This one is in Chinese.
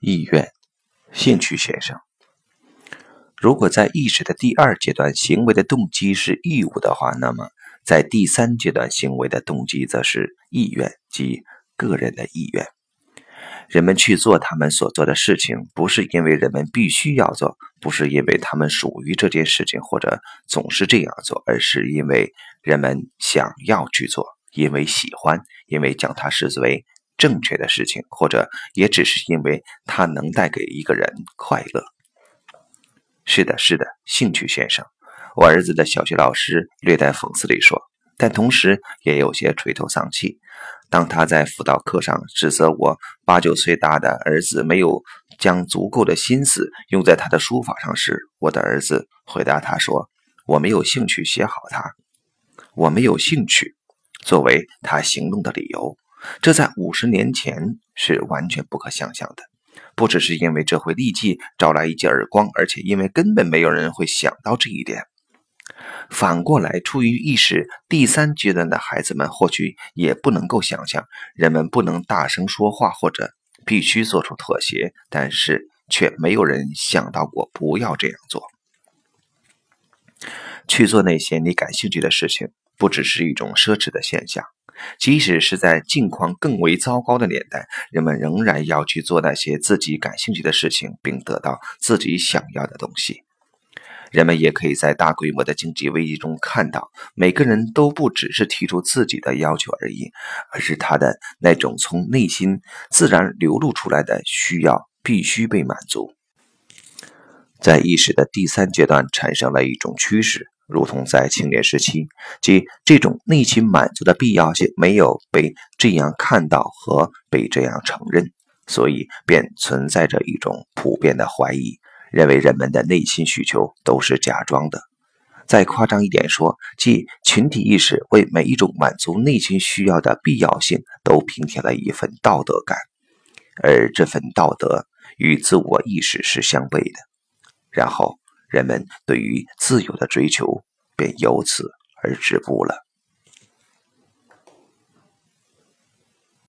意愿、兴趣先生。如果在意识的第二阶段，行为的动机是义务的话，那么在第三阶段，行为的动机则是意愿即个人的意愿。人们去做他们所做的事情，不是因为人们必须要做，不是因为他们属于这件事情或者总是这样做，而是因为人们想要去做，因为喜欢，因为将它视为。正确的事情，或者也只是因为它能带给一个人快乐。是的，是的，兴趣先生，我儿子的小学老师略带讽刺地说，但同时也有些垂头丧气。当他在辅导课上指责我八九岁大的儿子没有将足够的心思用在他的书法上时，我的儿子回答他说：“我没有兴趣写好它，我没有兴趣作为他行动的理由。”这在五十年前是完全不可想象的，不只是因为这会立即招来一记耳光，而且因为根本没有人会想到这一点。反过来，处于意识第三阶段的孩子们或许也不能够想象，人们不能大声说话或者必须做出妥协，但是却没有人想到过不要这样做。去做那些你感兴趣的事情，不只是一种奢侈的现象。即使是在境况更为糟糕的年代，人们仍然要去做那些自己感兴趣的事情，并得到自己想要的东西。人们也可以在大规模的经济危机中看到，每个人都不只是提出自己的要求而已，而是他的那种从内心自然流露出来的需要必须被满足。在意识的第三阶段，产生了一种趋势。如同在青年时期，即这种内心满足的必要性没有被这样看到和被这样承认，所以便存在着一种普遍的怀疑，认为人们的内心需求都是假装的。再夸张一点说，即群体意识为每一种满足内心需要的必要性都平添了一份道德感，而这份道德与自我意识是相悖的。然后。人们对于自由的追求便由此而止步了。